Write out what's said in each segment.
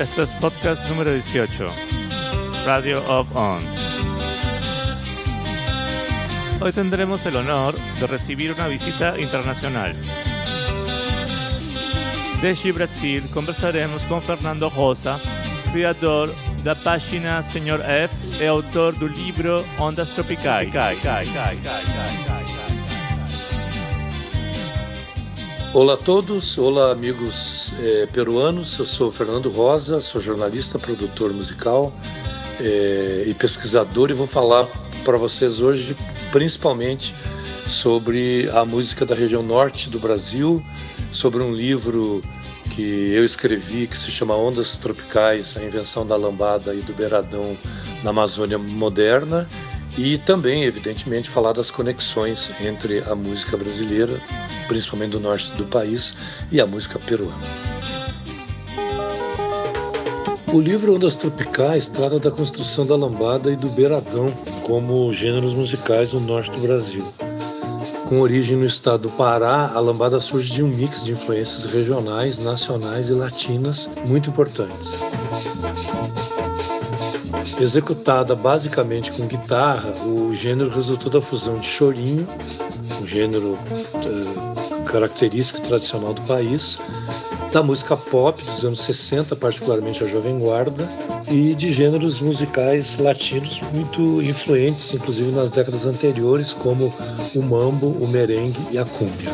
Este es podcast número 18, Radio of On. Hoy tendremos el honor de recibir una visita internacional. Desde Brasil conversaremos con Fernando Rosa, criador da página Senhor F e autor do livro Ondas Tropicais. Olá a todos, olá amigos eh, peruanos. Eu sou Fernando Rosa, sou jornalista, produtor musical eh, e pesquisador e vou falar para vocês hoje principalmente sobre a música da região norte do Brasil, sobre um livro que eu escrevi que se chama Ondas Tropicais, a invenção da lambada e do beiradão na Amazônia moderna e também, evidentemente, falar das conexões entre a música brasileira, principalmente do norte do país, e a música peruana. O livro Ondas Tropicais trata da construção da lambada e do beiradão como gêneros musicais no norte do Brasil. Com origem no estado do Pará, a lambada surge de um mix de influências regionais, nacionais e latinas muito importantes. Executada basicamente com guitarra, o gênero resultou da fusão de chorinho, um gênero característico e tradicional do país, da música pop dos anos 60, particularmente a Jovem Guarda, e de gêneros musicais latinos muito influentes, inclusive nas décadas anteriores, como o mambo, o merengue e a cúmbia.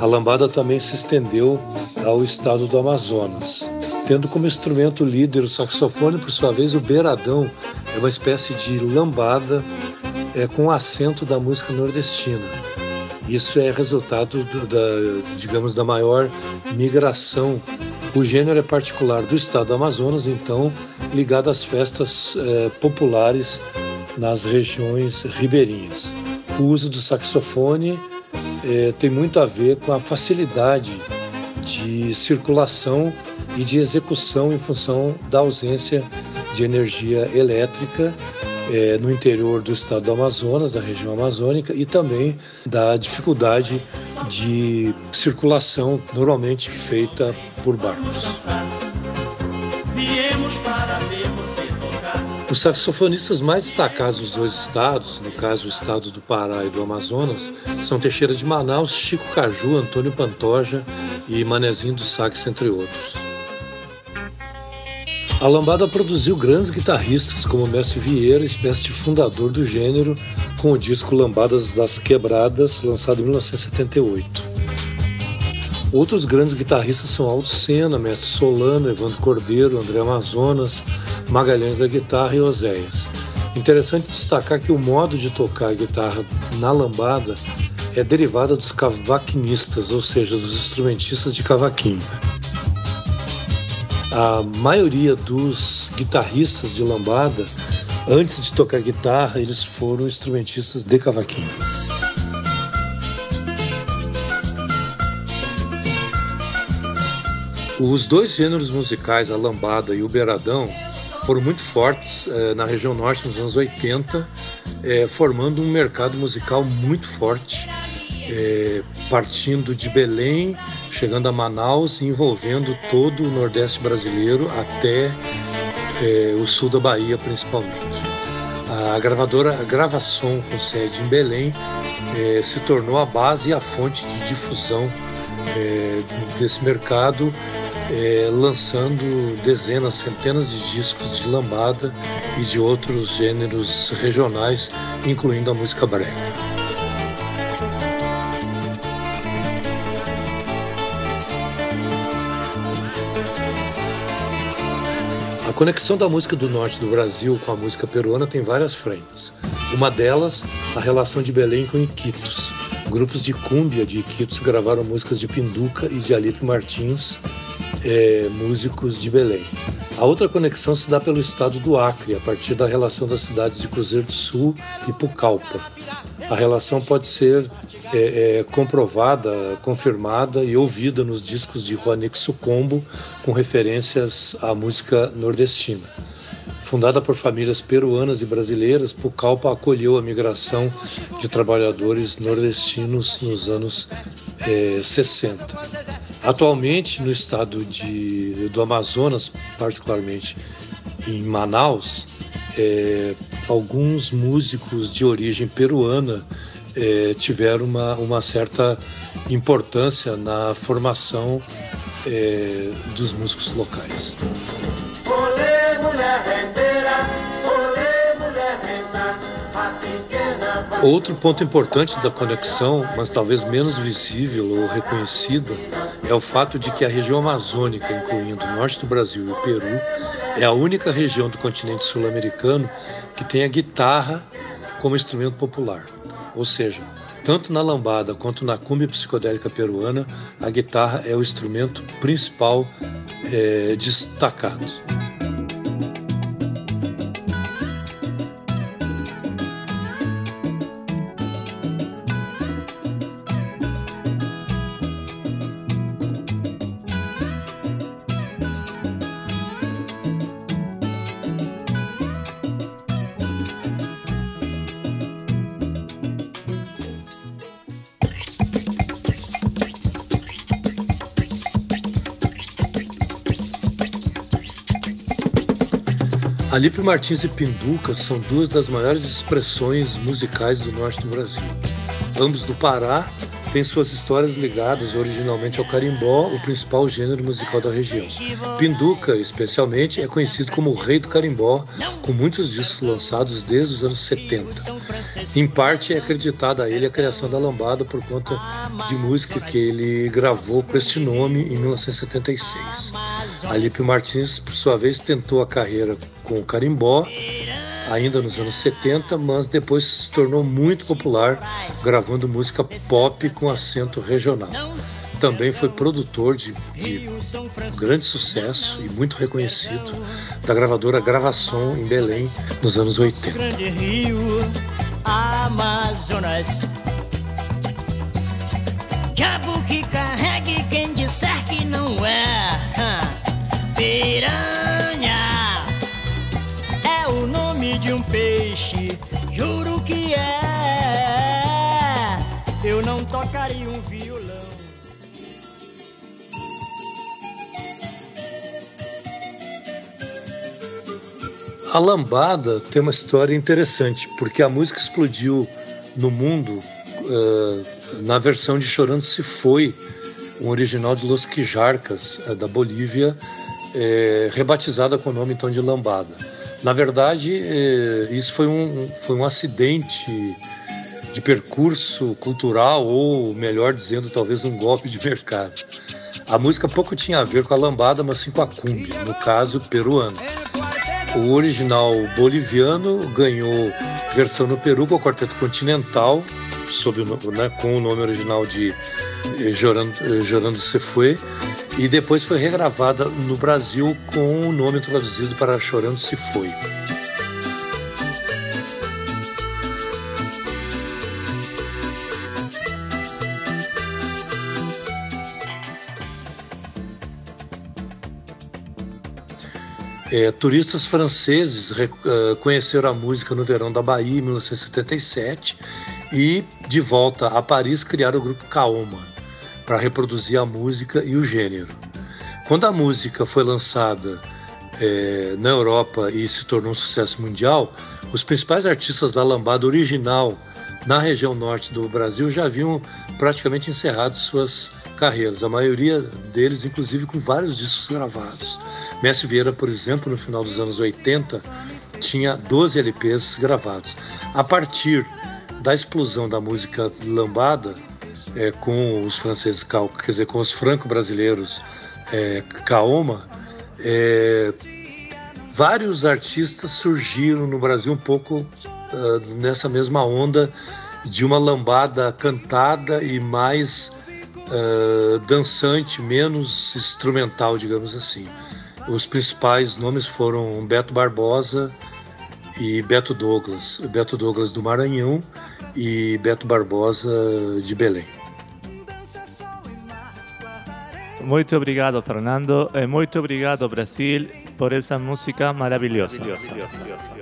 A lambada também se estendeu ao estado do Amazonas, tendo como instrumento líder o saxofone, por sua vez, o beiradão é uma espécie de lambada é, com acento da música nordestina isso é resultado do, da, digamos, da maior migração. O gênero é particular do estado do Amazonas, então ligado às festas eh, populares nas regiões ribeirinhas. O uso do saxofone eh, tem muito a ver com a facilidade de circulação e de execução em função da ausência de energia elétrica é, no interior do estado do Amazonas, da região amazônica, e também da dificuldade de circulação normalmente feita por barcos. Os saxofonistas mais destacados dos dois estados, no caso o estado do Pará e do Amazonas, são Teixeira de Manaus, Chico Caju, Antônio Pantoja e Manezinho do Sax, entre outros. A lambada produziu grandes guitarristas como Messi Vieira, espécie de fundador do gênero, com o disco Lambadas das Quebradas, lançado em 1978. Outros grandes guitarristas são Aldo Senna, Mestre Solano, Evandro Cordeiro, André Amazonas, Magalhães da Guitarra e Oséias. Interessante destacar que o modo de tocar a guitarra na lambada é derivado dos cavaquinistas, ou seja, dos instrumentistas de cavaquinho a maioria dos guitarristas de lambada, antes de tocar guitarra, eles foram instrumentistas de cavaquinho. Os dois gêneros musicais, a lambada e o beiradão, foram muito fortes eh, na região norte nos anos 80, eh, formando um mercado musical muito forte é, partindo de Belém, chegando a Manaus e envolvendo todo o Nordeste brasileiro até é, o sul da Bahia, principalmente. A gravadora Gravação, com sede em Belém, é, se tornou a base e a fonte de difusão é, desse mercado, lançando dezenas, centenas de discos de lambada e de outros gêneros regionais, incluindo a música brega. Conexão da música do norte do Brasil com a música peruana tem várias frentes. Uma delas, a relação de Belém com Iquitos. Grupos de cúmbia de Iquitos gravaram músicas de Pinduca e de Alipe Martins, é, músicos de Belém. A outra conexão se dá pelo estado do Acre, a partir da relação das cidades de Cruzeiro do Sul e Pucallpa. A relação pode ser é, é, comprovada, confirmada e ouvida nos discos de Juanico Sucombo, com referências à música nordestina. Fundada por famílias peruanas e brasileiras, Pucallpa acolheu a migração de trabalhadores nordestinos nos anos é, 60. Atualmente, no estado de, do Amazonas, particularmente em Manaus, é, alguns músicos de origem peruana é, tiveram uma, uma certa importância na formação é, dos músicos locais. Outro ponto importante da conexão, mas talvez menos visível ou reconhecida, é o fato de que a região amazônica, incluindo o norte do Brasil e o Peru, é a única região do continente sul-americano que tem a guitarra como instrumento popular. Ou seja, tanto na lambada quanto na cumbia psicodélica peruana, a guitarra é o instrumento principal é, destacado. Alípio Martins e Pinduca são duas das maiores expressões musicais do norte do Brasil. Ambos do Pará têm suas histórias ligadas originalmente ao carimbó, o principal gênero musical da região. Pinduca, especialmente, é conhecido como o rei do carimbó, com muitos discos lançados desde os anos 70. Em parte é acreditada a ele a criação da lambada por conta de música que ele gravou com este nome em 1976. Alípio Martins, por sua vez, tentou a carreira com o carimbó ainda nos anos 70, mas depois se tornou muito popular gravando música pop com acento regional. Também foi produtor de, de grande sucesso e muito reconhecido da gravadora Gravação em Belém nos anos 80. Juro que é. Eu não tocaria um violão. A lambada tem uma história interessante, porque a música explodiu no mundo uh, na versão de Chorando Se Foi, um original de Los Quijarcas, uh, da Bolívia, uh, rebatizada com o nome então de lambada. Na verdade, isso foi um, foi um acidente de percurso cultural, ou melhor dizendo, talvez um golpe de mercado. A música pouco tinha a ver com a lambada, mas sim com a cumbia, no caso peruano. O original boliviano ganhou versão no Peru com o Quarteto Continental, sob o, né, com o nome original de Jorando, eh, Jorando eh, Se Fue, e depois foi regravada no Brasil com o nome traduzido para Chorando Se Foi. É, turistas franceses uh, conheceram a música no verão da Bahia, em 1977, e, de volta a Paris, criaram o grupo Kaoma para reproduzir a música e o gênero. Quando a música foi lançada é, na Europa e se tornou um sucesso mundial, os principais artistas da lambada original na região norte do Brasil já haviam praticamente encerrado suas carreiras, a maioria deles, inclusive, com vários discos gravados. Messi Vieira, por exemplo, no final dos anos 80, tinha 12 LPs gravados. A partir da explosão da música lambada, é, com os franceses, quer dizer, com os franco-brasileiros é, Kaoma, é, vários artistas surgiram no Brasil um pouco uh, nessa mesma onda de uma lambada cantada e mais uh, dançante, menos instrumental, digamos assim. Os principais nomes foram Beto Barbosa e Beto Douglas. Beto Douglas do Maranhão e Beto Barbosa de Belém. Muito obrigado, Fernando. E muito obrigado, Brasil, por essa música maravilhosa. maravilhosa.